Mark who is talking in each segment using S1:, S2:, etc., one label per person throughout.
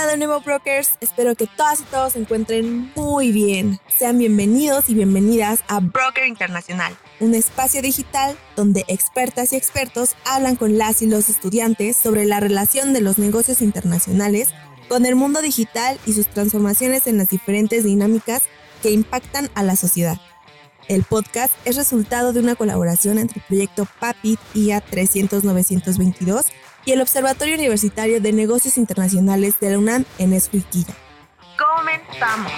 S1: Hola nuevo brokers, espero que todas y todos se encuentren muy bien. Sean bienvenidos y bienvenidas a Broker Internacional, un espacio digital donde expertas y expertos hablan con las y los estudiantes sobre la relación de los negocios internacionales con el mundo digital y sus transformaciones en las diferentes dinámicas que impactan a la sociedad. El podcast es resultado de una colaboración entre el proyecto PAPIT IA 300-922 y el Observatorio Universitario de Negocios Internacionales de la UNAM en Escuiquilla. ¡Comenzamos!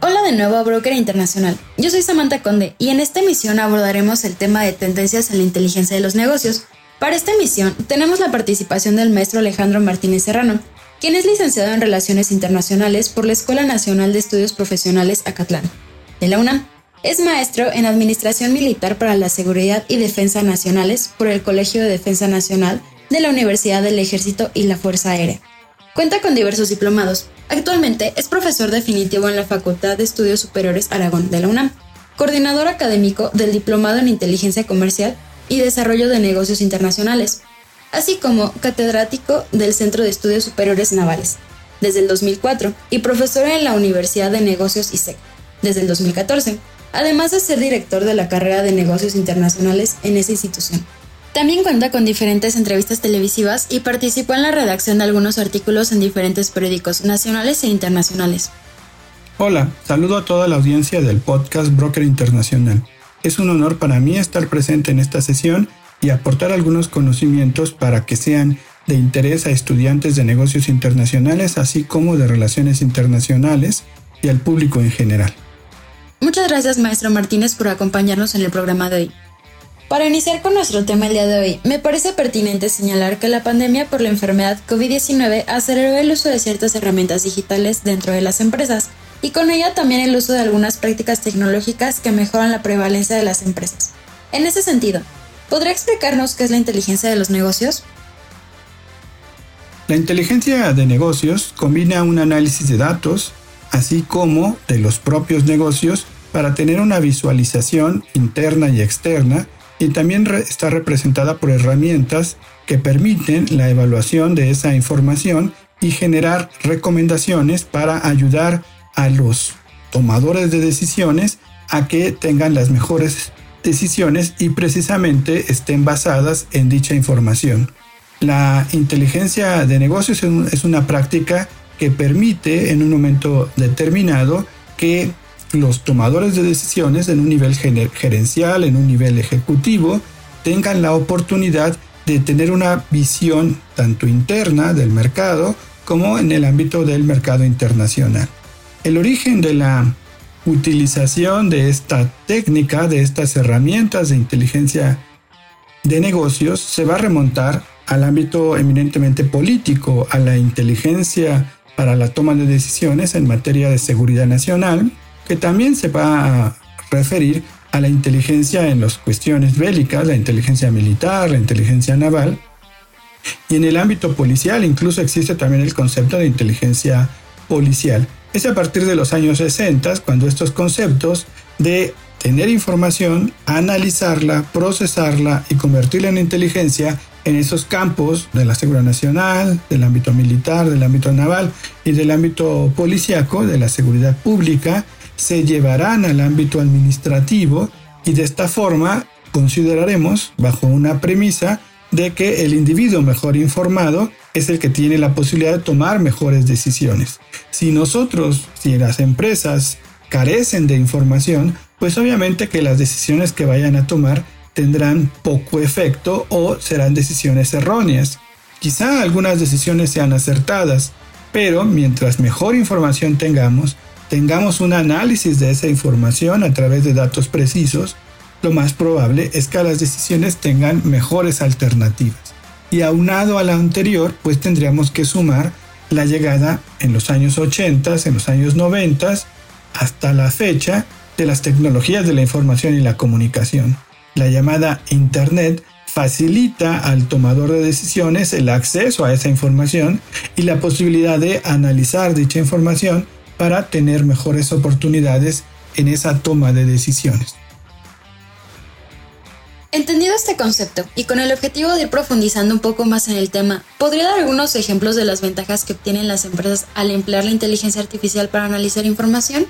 S2: Hola de nuevo a Broker Internacional. Yo soy Samantha Conde y en esta emisión abordaremos el tema de tendencias en la inteligencia de los negocios. Para esta emisión tenemos la participación del maestro Alejandro Martínez Serrano, quien es licenciado en Relaciones Internacionales por la Escuela Nacional de Estudios Profesionales Acatlán, de la UNAM. Es maestro en Administración Militar para la Seguridad y Defensa Nacionales por el Colegio de Defensa Nacional de la Universidad del Ejército y la Fuerza Aérea. Cuenta con diversos diplomados. Actualmente es profesor definitivo en la Facultad de Estudios Superiores Aragón de la UNAM, coordinador académico del Diplomado en Inteligencia Comercial y Desarrollo de Negocios Internacionales, así como catedrático del Centro de Estudios Superiores Navales desde el 2004 y profesor en la Universidad de Negocios ISEC desde el 2014, además de ser director de la carrera de negocios internacionales en esa institución. También cuenta con diferentes entrevistas televisivas y participó en la redacción de algunos artículos en diferentes periódicos nacionales e internacionales.
S3: Hola, saludo a toda la audiencia del podcast Broker Internacional. Es un honor para mí estar presente en esta sesión y aportar algunos conocimientos para que sean de interés a estudiantes de negocios internacionales, así como de relaciones internacionales y al público en general.
S2: Muchas gracias, maestro Martínez, por acompañarnos en el programa de hoy. Para iniciar con nuestro tema el día de hoy, me parece pertinente señalar que la pandemia por la enfermedad COVID-19 aceleró el uso de ciertas herramientas digitales dentro de las empresas y con ella también el uso de algunas prácticas tecnológicas que mejoran la prevalencia de las empresas. En ese sentido, ¿Podría explicarnos qué es la inteligencia de los negocios?
S3: La inteligencia de negocios combina un análisis de datos, así como de los propios negocios, para tener una visualización interna y externa, y también está representada por herramientas que permiten la evaluación de esa información y generar recomendaciones para ayudar a los tomadores de decisiones a que tengan las mejores decisiones y precisamente estén basadas en dicha información. La inteligencia de negocios es una práctica que permite en un momento determinado que los tomadores de decisiones en un nivel gerencial, en un nivel ejecutivo, tengan la oportunidad de tener una visión tanto interna del mercado como en el ámbito del mercado internacional. El origen de la utilización de esta técnica, de estas herramientas de inteligencia de negocios, se va a remontar al ámbito eminentemente político, a la inteligencia para la toma de decisiones en materia de seguridad nacional, que también se va a referir a la inteligencia en las cuestiones bélicas, la inteligencia militar, la inteligencia naval, y en el ámbito policial incluso existe también el concepto de inteligencia policial. Es a partir de los años 60 cuando estos conceptos de tener información, analizarla, procesarla y convertirla en inteligencia en esos campos de la seguridad nacional, del ámbito militar, del ámbito naval y del ámbito policíaco, de la seguridad pública, se llevarán al ámbito administrativo y de esta forma consideraremos, bajo una premisa, de que el individuo mejor informado es el que tiene la posibilidad de tomar mejores decisiones. Si nosotros, si las empresas carecen de información, pues obviamente que las decisiones que vayan a tomar tendrán poco efecto o serán decisiones erróneas. Quizá algunas decisiones sean acertadas, pero mientras mejor información tengamos, tengamos un análisis de esa información a través de datos precisos, lo más probable es que las decisiones tengan mejores alternativas. Y aunado a la anterior, pues tendríamos que sumar la llegada en los años 80, en los años 90, hasta la fecha de las tecnologías de la información y la comunicación. La llamada Internet facilita al tomador de decisiones el acceso a esa información y la posibilidad de analizar dicha información para tener mejores oportunidades en esa toma de decisiones.
S2: Entendido este concepto y con el objetivo de ir profundizando un poco más en el tema, ¿podría dar algunos ejemplos de las ventajas que obtienen las empresas al emplear la inteligencia artificial para analizar información?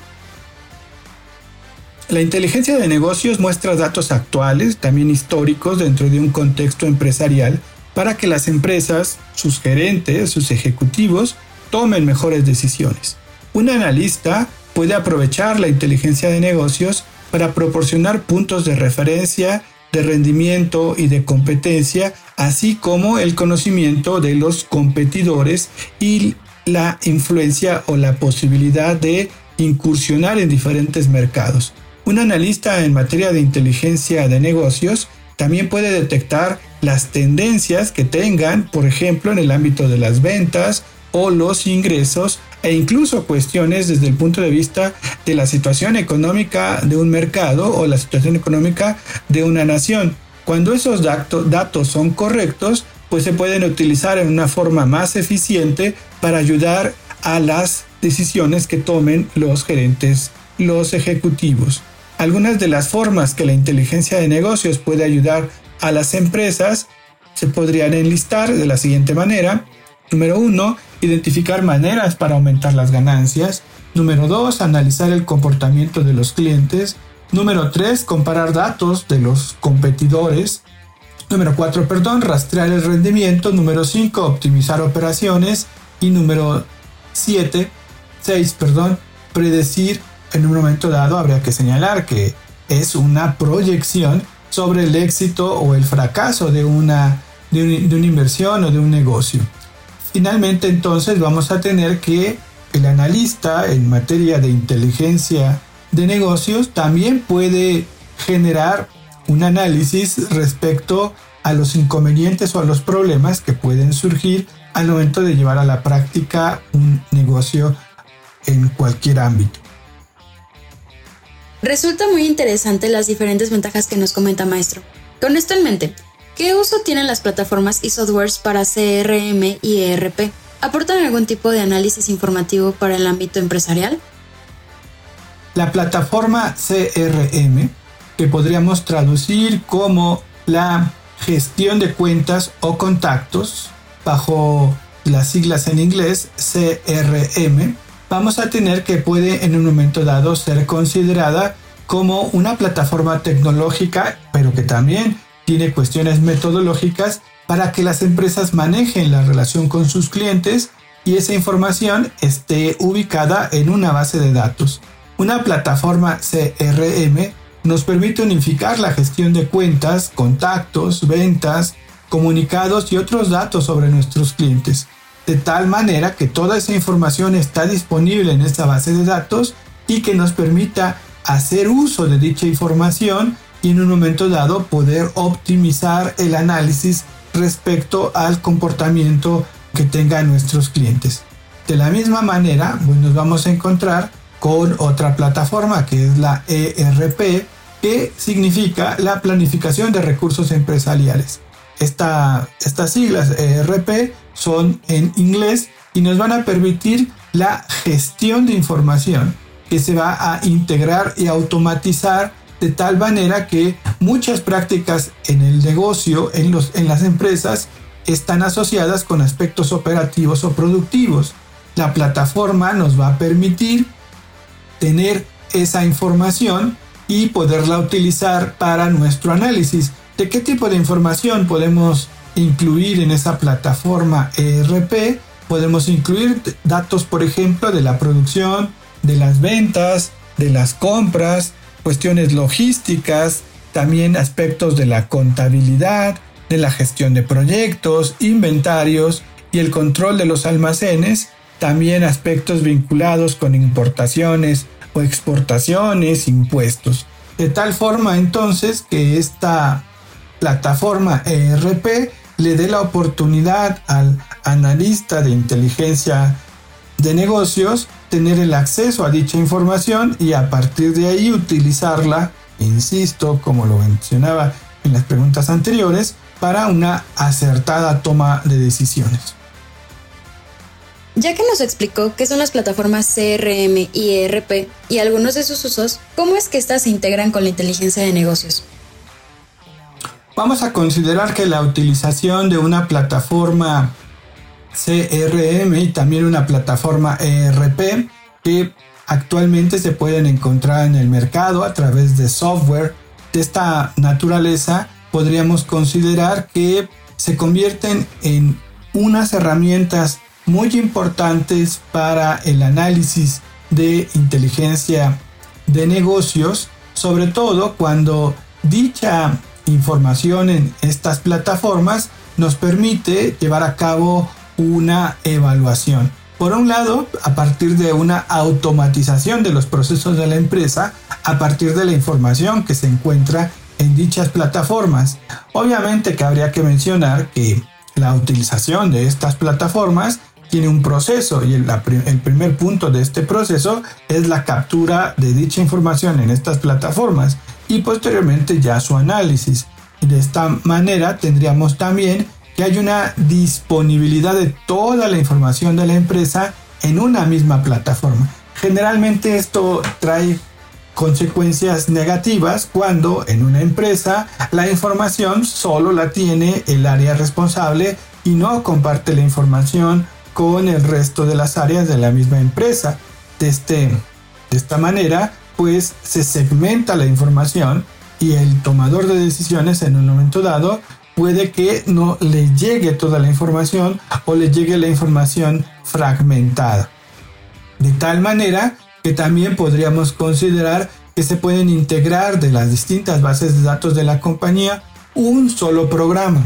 S3: La inteligencia de negocios muestra datos actuales, también históricos, dentro de un contexto empresarial para que las empresas, sus gerentes, sus ejecutivos, tomen mejores decisiones. Un analista puede aprovechar la inteligencia de negocios para proporcionar puntos de referencia de rendimiento y de competencia, así como el conocimiento de los competidores y la influencia o la posibilidad de incursionar en diferentes mercados. Un analista en materia de inteligencia de negocios también puede detectar las tendencias que tengan, por ejemplo, en el ámbito de las ventas o los ingresos e incluso cuestiones desde el punto de vista de la situación económica de un mercado o la situación económica de una nación. Cuando esos datos son correctos, pues se pueden utilizar en una forma más eficiente para ayudar a las decisiones que tomen los gerentes, los ejecutivos. Algunas de las formas que la inteligencia de negocios puede ayudar a las empresas se podrían enlistar de la siguiente manera. Número uno, identificar maneras para aumentar las ganancias. Número 2, analizar el comportamiento de los clientes. Número 3, comparar datos de los competidores. Número 4, perdón, rastrear el rendimiento. Número 5, optimizar operaciones. Y número 7, 6, perdón, predecir en un momento dado. Habría que señalar que es una proyección sobre el éxito o el fracaso de una, de una inversión o de un negocio. Finalmente entonces vamos a tener que el analista en materia de inteligencia de negocios también puede generar un análisis respecto a los inconvenientes o a los problemas que pueden surgir al momento de llevar a la práctica un negocio en cualquier ámbito.
S2: Resulta muy interesante las diferentes ventajas que nos comenta maestro. Con esto en mente, ¿Qué uso tienen las plataformas y softwares para CRM y ERP? ¿Aportan algún tipo de análisis informativo para el ámbito empresarial?
S3: La plataforma CRM, que podríamos traducir como la gestión de cuentas o contactos, bajo las siglas en inglés CRM, vamos a tener que puede en un momento dado ser considerada como una plataforma tecnológica, pero que también tiene cuestiones metodológicas para que las empresas manejen la relación con sus clientes y esa información esté ubicada en una base de datos. Una plataforma CRM nos permite unificar la gestión de cuentas, contactos, ventas, comunicados y otros datos sobre nuestros clientes, de tal manera que toda esa información está disponible en esta base de datos y que nos permita hacer uso de dicha información y en un momento dado poder optimizar el análisis respecto al comportamiento que tengan nuestros clientes. De la misma manera, pues nos vamos a encontrar con otra plataforma que es la ERP, que significa la planificación de recursos empresariales. Esta, estas siglas ERP son en inglés y nos van a permitir la gestión de información que se va a integrar y automatizar de tal manera que muchas prácticas en el negocio, en, los, en las empresas, están asociadas con aspectos operativos o productivos. La plataforma nos va a permitir tener esa información y poderla utilizar para nuestro análisis. ¿De qué tipo de información podemos incluir en esa plataforma ERP? Podemos incluir datos, por ejemplo, de la producción, de las ventas, de las compras, cuestiones logísticas, también aspectos de la contabilidad, de la gestión de proyectos, inventarios y el control de los almacenes, también aspectos vinculados con importaciones o exportaciones, impuestos. De tal forma entonces que esta plataforma ERP le dé la oportunidad al analista de inteligencia de negocios tener el acceso a dicha información y a partir de ahí utilizarla, insisto, como lo mencionaba en las preguntas anteriores, para una acertada toma de decisiones.
S2: Ya que nos explicó qué son las plataformas CRM y ERP y algunos de sus usos, ¿cómo es que éstas se integran con la inteligencia de negocios?
S3: vamos a considerar que la utilización de una plataforma CRM y también una plataforma ERP que actualmente se pueden encontrar en el mercado a través de software. De esta naturaleza, podríamos considerar que se convierten en unas herramientas muy importantes para el análisis de inteligencia de negocios, sobre todo cuando dicha información en estas plataformas nos permite llevar a cabo una evaluación. Por un lado, a partir de una automatización de los procesos de la empresa, a partir de la información que se encuentra en dichas plataformas. Obviamente que habría que mencionar que la utilización de estas plataformas tiene un proceso y el, primer punto de este proceso es la captura de dicha información en estas plataformas y posteriormente ya su análisis. De esta manera tendríamos también que hay una disponibilidad de toda la información de la empresa en una misma plataforma. Generalmente esto trae consecuencias negativas cuando en una empresa la información solo la tiene el área responsable y no comparte la información con el resto de las áreas de la misma empresa. De, este, de esta manera, pues se segmenta la información y el tomador de decisiones en un momento dado puede que no le llegue toda la información o le llegue la información fragmentada. De tal manera que también podríamos considerar que se pueden integrar de las distintas bases de datos de la compañía un solo programa.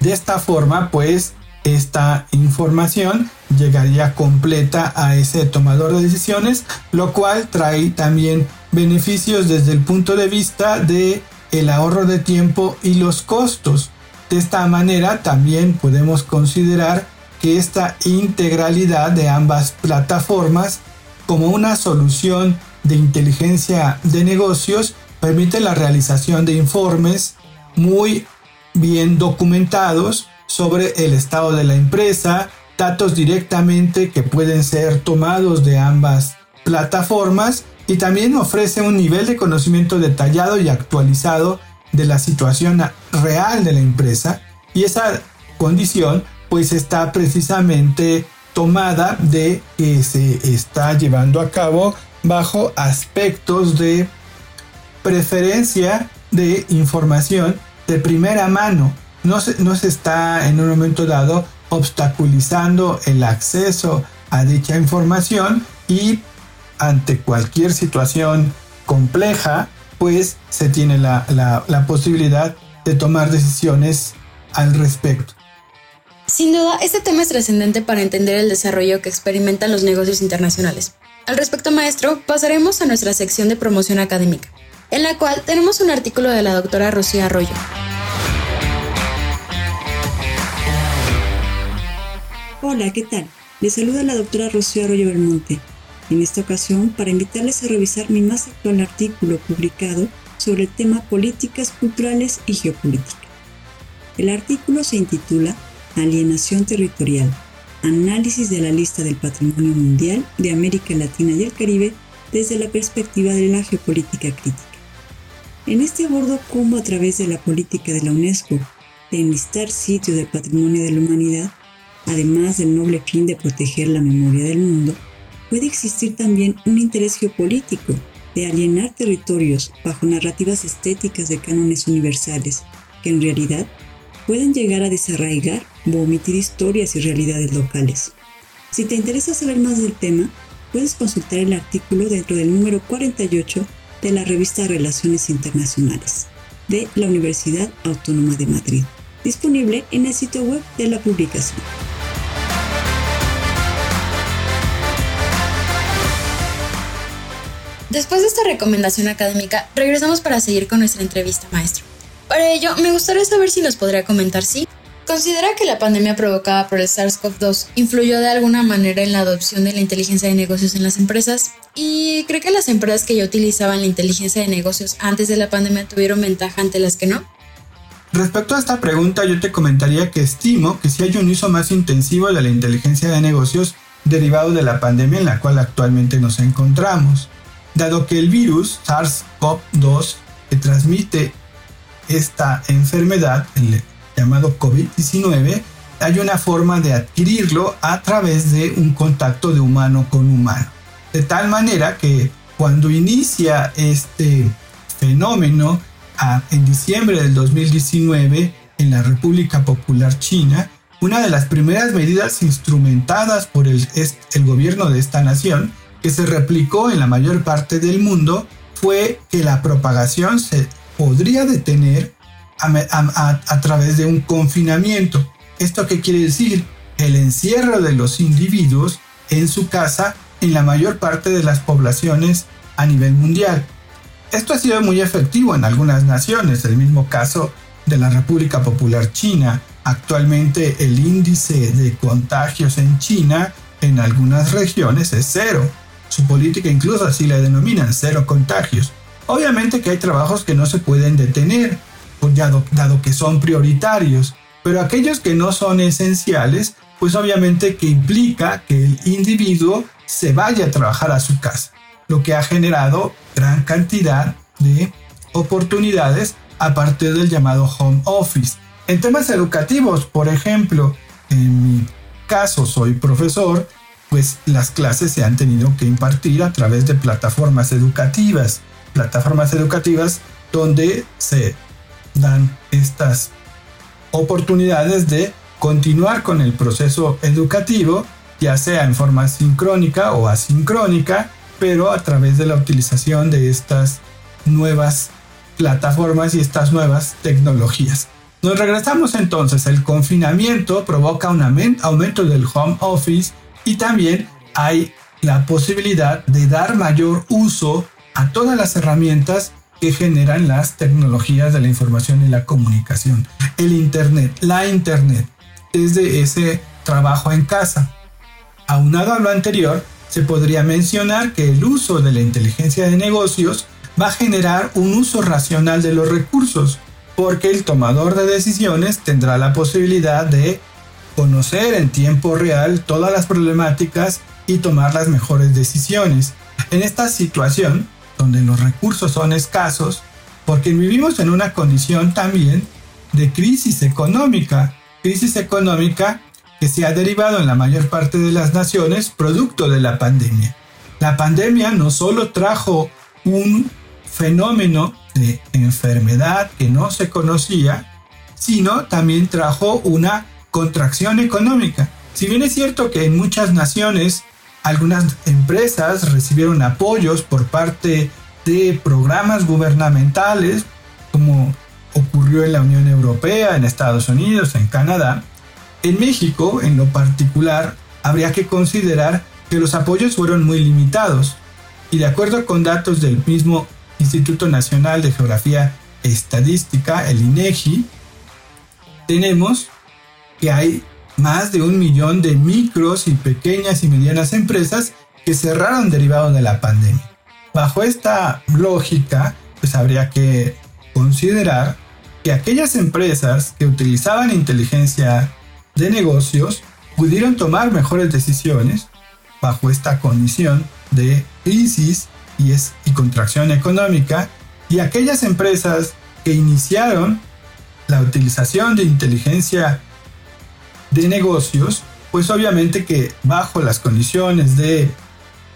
S3: De esta forma, pues, esta información llegaría completa a ese tomador de decisiones, lo cual trae también beneficios desde el punto de vista de el ahorro de tiempo y los costos. De esta manera también podemos considerar que esta integralidad de ambas plataformas como una solución de inteligencia de negocios permite la realización de informes muy bien documentados sobre el estado de la empresa, datos directamente que pueden ser tomados de ambas plataformas y también ofrece un nivel de conocimiento detallado y actualizado de la situación real de la empresa y esa condición pues está precisamente tomada de que se está llevando a cabo bajo aspectos de preferencia de información de primera mano. No se, no se está en un momento dado obstaculizando el acceso a dicha información y ante cualquier situación compleja, pues se tiene la, la, posibilidad de tomar decisiones al respecto.
S2: Sin duda, este tema es trascendente para entender el desarrollo que experimentan los negocios internacionales. Al respecto, maestro, pasaremos a nuestra sección de promoción académica, en la cual tenemos un artículo de la doctora Rocío Arroyo.
S4: Hola, ¿qué tal? Les saluda la doctora Rocío Arroyo Belmonte, en esta ocasión para invitarles a revisar mi más actual artículo publicado sobre el tema políticas culturales y geopolítica. El artículo se intitula Alienación territorial, análisis de la lista del patrimonio mundial de América Latina y el Caribe desde la perspectiva de la geopolítica crítica. En este abordo cómo a través de la política de la UNESCO de enlistar sitios del patrimonio de la humanidad, además del noble fin de proteger la memoria del mundo, puede existir también un interés geopolítico de alienar territorios bajo narrativas estéticas de cánones universales, que en realidad pueden llegar a desarraigar o omitir historias y realidades locales. Si te interesa saber más del tema, puedes consultar el artículo dentro del número 48 de la revista Relaciones Internacionales de la Universidad Autónoma de Madrid, disponible en el sitio web de la publicación.
S2: Después de esta recomendación académica, regresamos para seguir con nuestra entrevista, maestro. Para ello, me gustaría saber si nos podría comentar si considera que la pandemia provocada por el SARS-CoV-2 influyó de alguna manera en la adopción de la inteligencia de negocios en las empresas y cree que las empresas que ya utilizaban la inteligencia de negocios antes de la pandemia tuvieron ventaja ante las que no.
S3: Respecto a esta pregunta, yo te comentaría que estimo que si hay un uso más intensivo de la inteligencia de negocios derivado de la pandemia en la cual actualmente nos encontramos dado que el virus SARS-CoV-2 que transmite esta enfermedad, el llamado COVID-19, hay una forma de adquirirlo a través de un contacto de humano con humano. De tal manera que cuando inicia este fenómeno en diciembre del 2019 en la República Popular China, una de las primeras medidas instrumentadas por el, el gobierno de esta nación, que se replicó en la mayor parte del mundo, fue que la propagación se podría detener a, través de un confinamiento. ¿Esto qué quiere decir? El encierro de los individuos en su casa en la mayor parte de las poblaciones a nivel mundial. Esto ha sido muy efectivo en algunas naciones, el mismo caso de la República Popular China. Actualmente el índice de contagios en China en algunas regiones es cero. Su política incluso así la denominan, cero contagios. Obviamente que hay trabajos que no se pueden detener, dado, dado que son prioritarios, pero aquellos que no son esenciales, pues obviamente que implica que el individuo se vaya a trabajar a su casa, lo que ha generado gran cantidad de oportunidades a partir del llamado home office. En temas educativos, por ejemplo, en mi caso soy profesor, pues las clases se han tenido que impartir a través de plataformas educativas, plataformas educativas donde se dan estas oportunidades de continuar con el proceso educativo, ya sea en forma sincrónica o asincrónica, pero a través de la utilización de estas nuevas plataformas y estas nuevas tecnologías. Nos regresamos entonces, el confinamiento provoca un aumento del home office y también hay la posibilidad de dar mayor uso a todas las herramientas que generan las tecnologías de la información y la comunicación. El Internet, la Internet, desde ese trabajo en casa. Aunado a lo anterior, se podría mencionar que el uso de la inteligencia de negocios va a generar un uso racional de los recursos, porque el tomador de decisiones tendrá la posibilidad de conocer en tiempo real todas las problemáticas y tomar las mejores decisiones. En esta situación, donde los recursos son escasos, porque vivimos en una condición también de crisis económica, crisis económica que se ha derivado en la mayor parte de las naciones producto de la pandemia. La pandemia no solo trajo un fenómeno de enfermedad que no se conocía, sino también trajo una contracción económica. Si bien es cierto que en muchas naciones algunas empresas recibieron apoyos por parte de programas gubernamentales, como ocurrió en la Unión Europea, en Estados Unidos, en Canadá, en México, en lo particular, habría que considerar que los apoyos fueron muy limitados y de acuerdo con datos del mismo Instituto Nacional de Geografía e Estadística, el INEGI, tenemos que hay más de un millón de micros y pequeñas y medianas empresas que cerraron derivado de la pandemia. Bajo esta lógica, pues habría que considerar que aquellas empresas que utilizaban inteligencia de negocios pudieron tomar mejores decisiones bajo esta condición de crisis y, y contracción económica y aquellas empresas que iniciaron la utilización de inteligencia de negocios, pues obviamente que bajo las condiciones de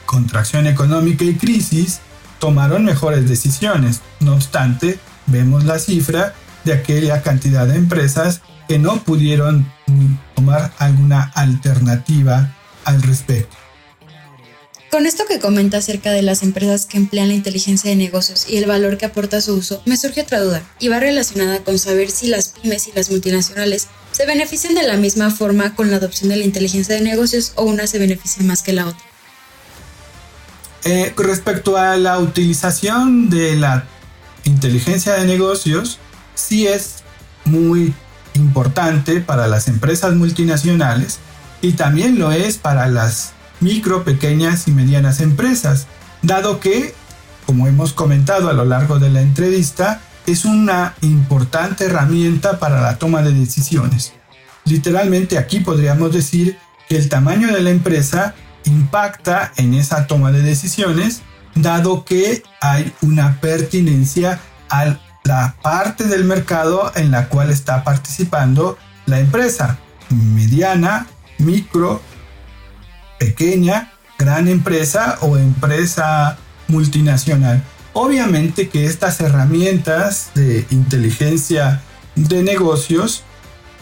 S3: contracción económica y crisis, tomaron mejores decisiones. No obstante, vemos la cifra de aquella cantidad de empresas que no pudieron tomar alguna alternativa al respecto.
S2: Con esto que comenta acerca de las empresas que emplean la inteligencia de negocios y el valor que aporta su uso, me surge otra duda, y va relacionada con saber si las pymes y las multinacionales se benefician de la misma forma con la adopción de la inteligencia de negocios o una se beneficia más que la otra.
S3: Eh, respecto a la utilización de la inteligencia de negocios, sí es muy importante para las empresas multinacionales y también lo es para las micro, pequeñas y medianas empresas, dado que, como hemos comentado a lo largo de la entrevista, es una importante herramienta para la toma de decisiones. Literalmente aquí podríamos decir que el tamaño de la empresa impacta en esa toma de decisiones, dado que hay una pertinencia al la parte del mercado en la cual está participando la empresa, mediana, micro, pequeña, gran empresa o empresa multinacional. Obviamente que estas herramientas de inteligencia de negocios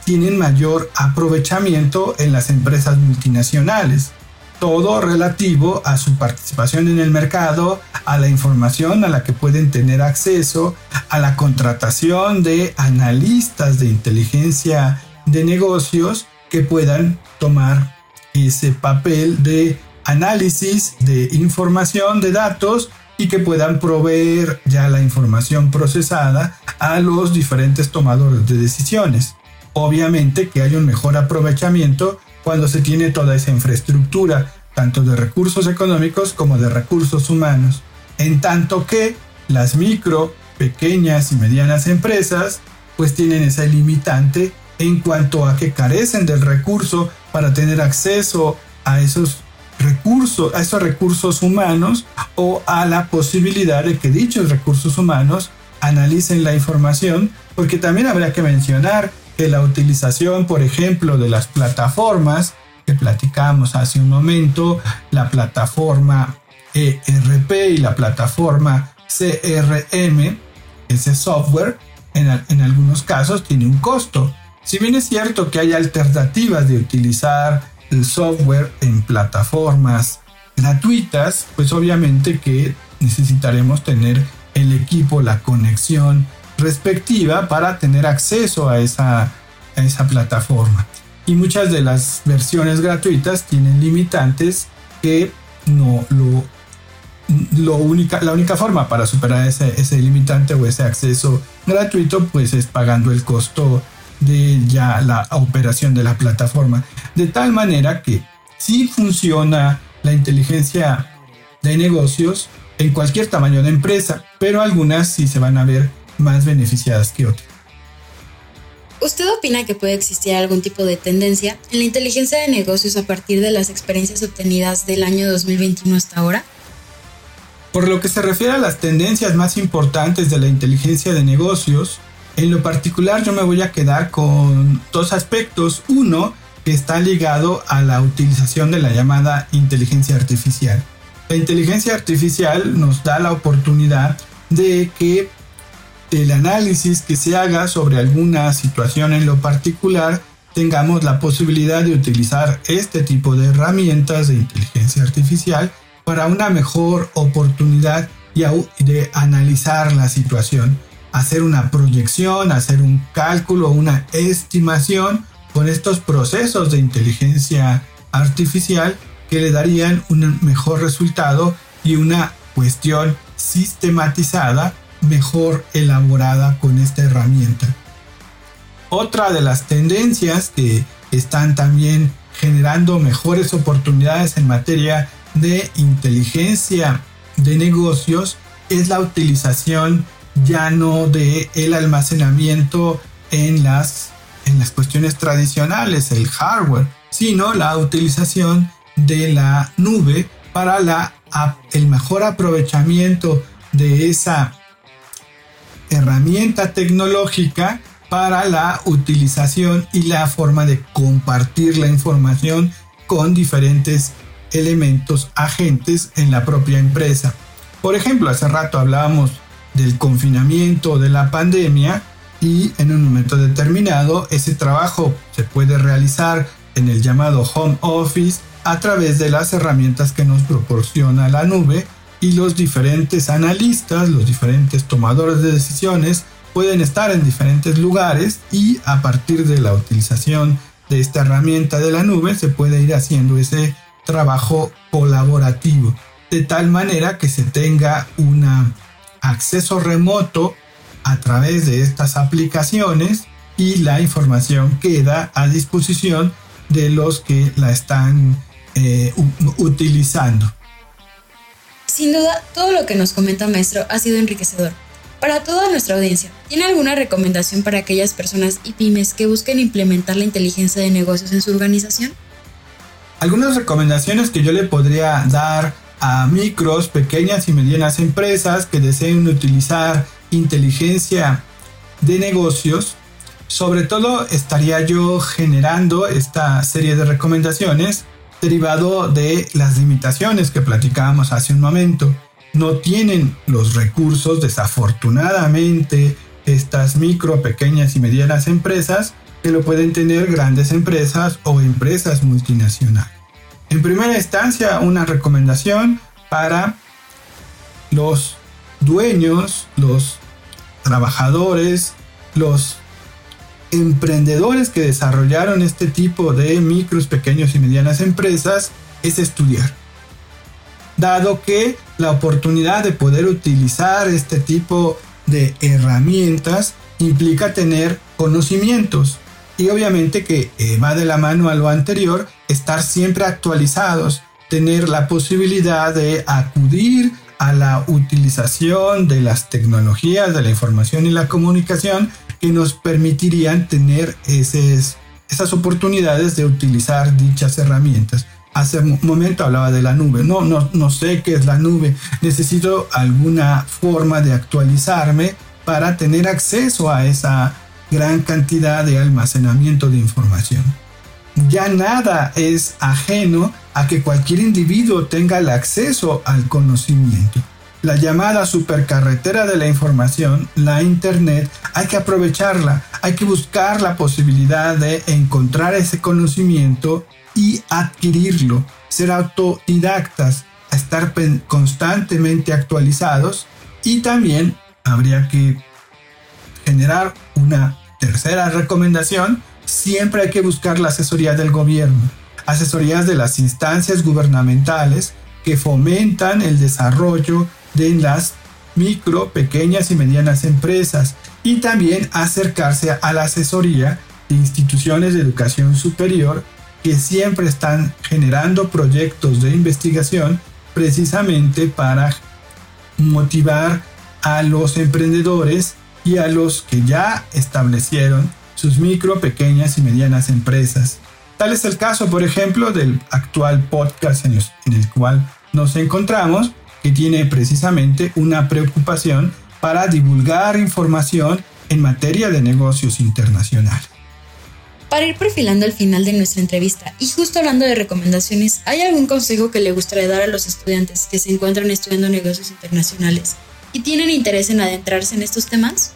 S3: tienen mayor aprovechamiento en las empresas multinacionales. Todo relativo a su participación en el mercado, a la información a la que pueden tener acceso, a la contratación de analistas de inteligencia de negocios que puedan tomar ese papel de análisis de información, de datos y que puedan proveer ya la información procesada a los diferentes tomadores de decisiones. Obviamente que hay un mejor aprovechamiento cuando se tiene toda esa infraestructura, tanto de recursos económicos como de recursos humanos, en tanto que las micro, pequeñas y medianas empresas pues tienen esa limitante en cuanto a que carecen del recurso para tener acceso a esos recursos, a esos recursos humanos o a la posibilidad de que dichos recursos humanos analicen la información, porque también habría que mencionar que la utilización, por ejemplo, de las plataformas que platicamos hace un momento, la plataforma ERP y la plataforma CRM, ese software, en, en algunos casos tiene un costo. Si bien es cierto que hay alternativas de utilizar el software en plataformas gratuitas, pues obviamente que necesitaremos tener el equipo, la conexión respectiva para tener acceso a esa, esa plataforma. Y muchas de las versiones gratuitas tienen limitantes que no lo, lo única, la única forma para superar ese, ese limitante o ese acceso gratuito pues es pagando el costo de ya la operación de la plataforma. De tal manera que si funciona la inteligencia de negocios en cualquier tamaño de empresa, pero algunas sí se van a ver más beneficiadas que otras.
S2: ¿Usted opina que puede existir algún tipo de tendencia en la inteligencia de negocios a partir de las experiencias obtenidas del año 2021 hasta ahora?
S3: Por lo que se refiere a las tendencias más importantes de la inteligencia de negocios, en lo particular yo me voy a quedar con dos aspectos. Uno, que está ligado a la utilización de la llamada inteligencia artificial. La inteligencia artificial nos da la oportunidad de que el análisis que se haga sobre alguna situación en lo particular tengamos la posibilidad de utilizar este tipo de herramientas de inteligencia artificial para una mejor oportunidad de analizar la situación hacer una proyección, hacer un cálculo, una estimación con estos procesos de inteligencia artificial que le darían un mejor resultado y una cuestión sistematizada, mejor elaborada con esta herramienta. Otra de las tendencias que están también generando mejores oportunidades en materia de inteligencia de negocios es la utilización ya no de el almacenamiento en las, en las cuestiones tradicionales, el hardware, sino la utilización de la nube para la, el mejor aprovechamiento de esa herramienta tecnológica para la utilización y la forma de compartir la información con diferentes elementos agentes en la propia empresa. Por ejemplo, hace rato hablábamos del confinamiento de la pandemia y en un momento determinado ese trabajo se puede realizar en el llamado home office a través de las herramientas que nos proporciona la nube y los diferentes analistas, los diferentes tomadores de decisiones pueden estar en diferentes lugares y a partir de la utilización de esta herramienta de la nube se puede ir haciendo ese trabajo colaborativo de tal manera que se tenga una acceso remoto a través de estas aplicaciones y la información queda a disposición de los que la están eh, utilizando.
S2: Sin duda, todo lo que nos comenta maestro ha sido enriquecedor. Para toda nuestra audiencia, ¿tiene alguna recomendación para aquellas personas y pymes que busquen implementar la inteligencia de negocios en su organización?
S3: Algunas recomendaciones que yo le podría dar a micros, pequeñas y medianas empresas que deseen utilizar inteligencia de negocios, sobre todo estaría yo generando esta serie de recomendaciones derivado de las limitaciones que platicábamos hace un momento. No tienen los recursos, desafortunadamente, estas micro, pequeñas y medianas empresas que lo pueden tener grandes empresas o empresas multinacionales. En primera instancia, una recomendación para los dueños, los trabajadores, los emprendedores que desarrollaron este tipo de micros, pequeños y medianas empresas es estudiar. Dado que la oportunidad de poder utilizar este tipo de herramientas implica tener conocimientos y obviamente que eh, va de la mano a lo anterior, estar siempre actualizados, tener la posibilidad de acudir a la utilización de las tecnologías de la información y la comunicación que nos permitirían tener esas oportunidades de utilizar dichas herramientas. Hace un momento hablaba de la nube. No, no, no sé qué es la nube. Necesito alguna forma de actualizarme para tener acceso a esa gran cantidad de almacenamiento de información. Ya nada es ajeno a que cualquier individuo tenga el acceso al conocimiento. La llamada supercarretera de la información, la Internet, hay que aprovecharla, hay que buscar la posibilidad de encontrar ese conocimiento y adquirirlo, ser autodidactas, estar constantemente actualizados y también habría que generar una tercera recomendación, siempre hay que buscar la asesoría del gobierno asesorías de las instancias gubernamentales que fomentan el desarrollo de las micro, pequeñas y medianas empresas y también acercarse a la asesoría de instituciones de educación superior que siempre están generando proyectos de investigación precisamente para motivar a los emprendedores y a los que ya establecieron sus micro, pequeñas y medianas empresas. Tal es el caso, por ejemplo, del actual podcast en el cual nos encontramos, que tiene precisamente una preocupación para divulgar información en materia de negocios internacionales.
S2: Para ir perfilando el final de nuestra entrevista y justo hablando de recomendaciones, ¿hay algún consejo que le gustaría dar a los estudiantes que se encuentran estudiando negocios internacionales y tienen interés en adentrarse en estos temas?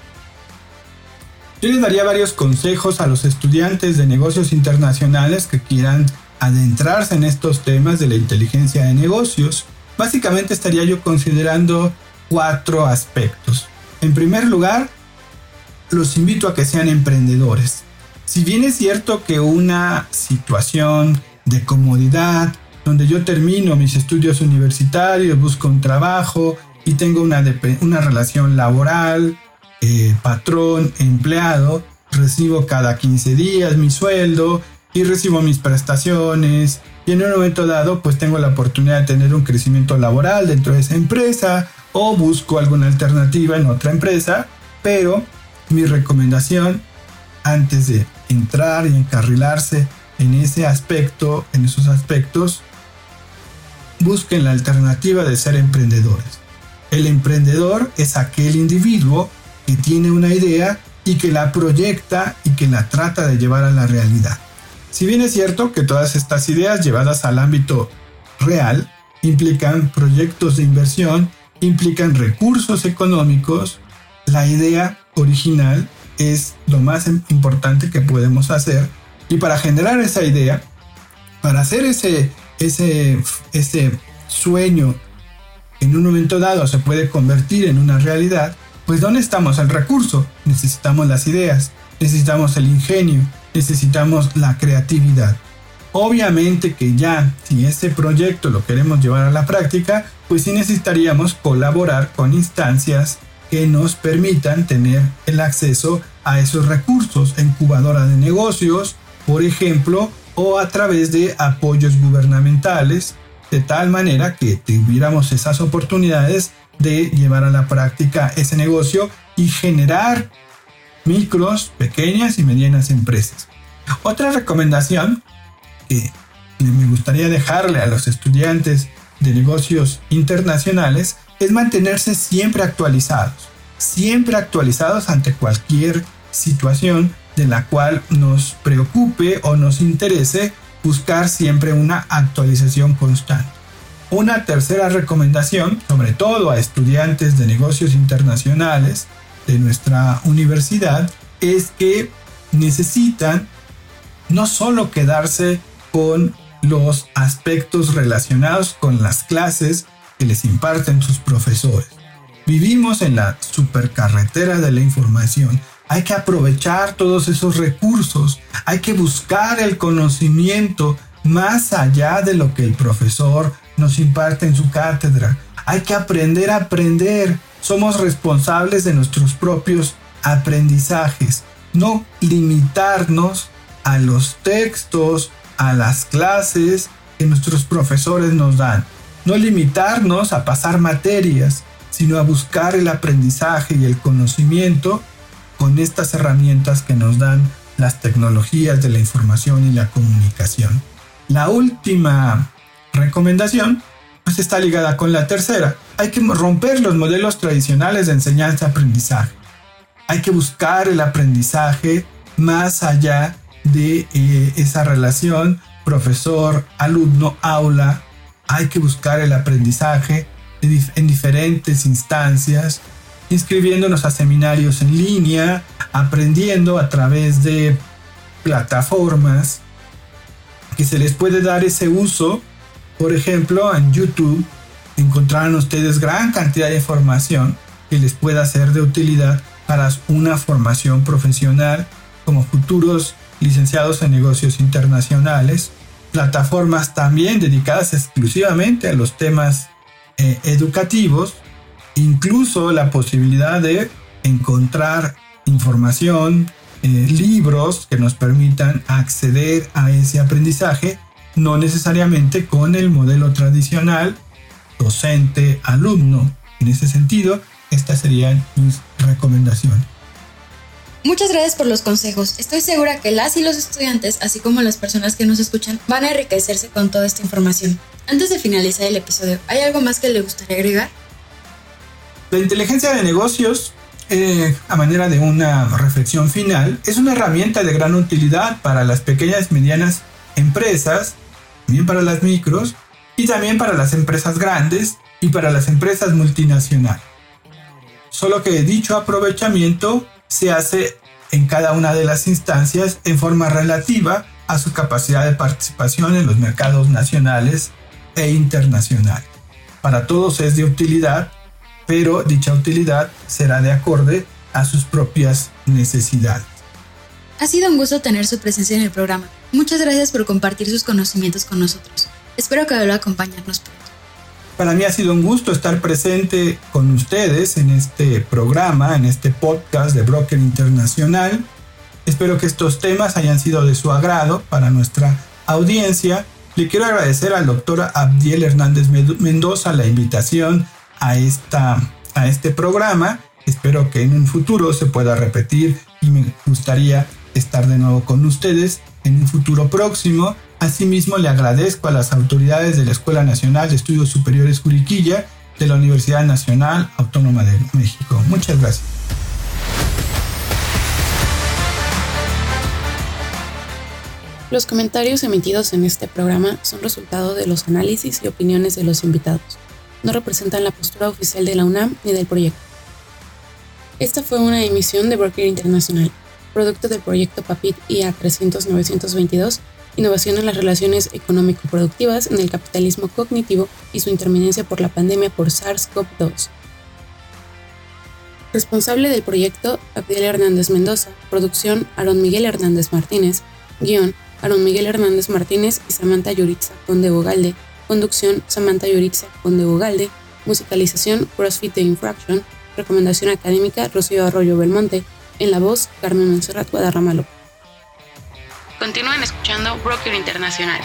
S3: Yo les daría varios consejos a los estudiantes de negocios internacionales que quieran adentrarse en estos temas de la inteligencia de negocios. Básicamente estaría yo considerando cuatro aspectos. En primer lugar, los invito a que sean emprendedores. Si bien es cierto que una situación de comodidad, donde yo termino mis estudios universitarios, busco un trabajo y tengo una, una relación laboral eh, patrón, empleado, recibo cada 15 días mi sueldo y recibo mis prestaciones y en un momento dado pues tengo la oportunidad de tener un crecimiento laboral dentro de esa empresa o busco alguna alternativa en otra empresa, pero mi recomendación antes de entrar y encarrilarse en ese aspecto, en esos aspectos, busquen la alternativa de ser emprendedores. El emprendedor es aquel individuo que tiene una idea y que la proyecta y que la trata de llevar a la realidad. Si bien es cierto que todas estas ideas llevadas al ámbito real implican proyectos de inversión, implican recursos económicos, la idea original es lo más importante que podemos hacer y para generar esa idea, para hacer ese, ese, ese sueño en un momento dado se puede convertir en una realidad, pues ¿dónde estamos? El recurso. Necesitamos las ideas, necesitamos el ingenio, necesitamos la creatividad. Obviamente que ya, si este proyecto lo queremos llevar a la práctica, pues sí necesitaríamos colaborar con instancias que nos permitan tener el acceso a esos recursos, incubadora de negocios, por ejemplo, o a través de apoyos gubernamentales, de tal manera que tuviéramos esas oportunidades de llevar a la práctica ese negocio y generar micros, pequeñas y medianas empresas. Otra recomendación que me gustaría dejarle a los estudiantes de negocios internacionales es mantenerse siempre actualizados. siempre actualizados ante cualquier situación de la cual nos preocupe o nos interese buscar siempre una actualización constante. Una tercera recomendación, sobre todo a estudiantes de negocios internacionales de nuestra universidad, es que necesitan no solo quedarse con los aspectos relacionados con las clases que les imparten sus profesores. Vivimos en la supercarretera de la información. Hay que aprovechar todos esos recursos. Hay que buscar el conocimiento más allá de lo que el profesor nos imparte en su cátedra. Hay que aprender a aprender. Somos responsables de nuestros propios aprendizajes. No limitarnos a los textos, a las clases que nuestros profesores nos dan. No limitarnos a pasar materias, sino a buscar el aprendizaje y el conocimiento con estas herramientas que nos dan las tecnologías de la información y la comunicación. La última recomendación pues está ligada con la tercera. Hay que romper los modelos tradicionales de enseñanza-aprendizaje. Hay que buscar el aprendizaje más allá de eh, esa relación profesor, alumno, aula. Hay que buscar el aprendizaje en diferentes instancias, inscribiéndonos a seminarios en línea, aprendiendo a través de plataformas que se les puede dar ese uso. Por ejemplo, en YouTube encontrarán ustedes gran cantidad de información que les pueda ser de utilidad para una formación profesional como futuros licenciados en negocios internacionales, plataformas también dedicadas exclusivamente a los temas eh, educativos, incluso la posibilidad de encontrar información, eh, libros que nos permitan acceder a ese aprendizaje, no necesariamente con el modelo tradicional docente-alumno. En ese sentido, estas serían mis recomendaciones.
S2: Muchas gracias por los consejos. Estoy segura que las y los estudiantes, así como las personas que nos escuchan, van a enriquecerse con toda esta información. Antes de finalizar el episodio, ¿hay algo más que le gustaría agregar?
S3: La inteligencia de negocios, eh, a manera de una reflexión final, es una herramienta de gran utilidad para las pequeñas y medianas empresas, también para las micros y también para las empresas grandes y para las empresas multinacionales. Solo que dicho aprovechamiento se hace en cada una de las instancias en forma relativa a su capacidad de participación en los mercados nacionales e internacionales. Para todos es de utilidad, pero dicha utilidad será de acorde a sus propias necesidades.
S2: Ha sido un gusto tener su presencia en el programa. Muchas gracias por compartir sus conocimientos con nosotros. Espero que vuelva a acompañarnos pronto.
S3: Para mí ha sido un gusto estar presente con ustedes en este programa, en este podcast de Broker Internacional. Espero que estos temas hayan sido de su agrado para nuestra audiencia. Le quiero agradecer al doctor Abdiel Hernández Mendoza la invitación a, esta, a este programa. Espero que en un futuro se pueda repetir y me gustaría estar de nuevo con ustedes en un futuro próximo Asimismo, le agradezco a las autoridades de la Escuela Nacional de Estudios Superiores Juriquilla de la Universidad Nacional Autónoma de México. Muchas gracias.
S5: Los comentarios emitidos en este programa son resultado de los análisis y opiniones de los invitados. No representan la postura oficial de la UNAM ni del proyecto. Esta fue una emisión de Broker Internacional, producto del proyecto PAPIT IA 300-922 innovación en las relaciones económico-productivas en el capitalismo cognitivo y su interminencia por la pandemia por SARS-CoV-2. Responsable del proyecto, Abdiel Hernández Mendoza. Producción, Aaron Miguel Hernández Martínez. Guión, Aaron Miguel Hernández Martínez y Samantha Yuritza Conde Bogalde. Conducción, Samantha Yuritza Conde Bogalde. Musicalización, CrossFit de Infraction. Recomendación académica, Rocío Arroyo Belmonte. En la voz, Carmen Monserrat Guadarrama López.
S6: Continúen escuchando Broker Internacional.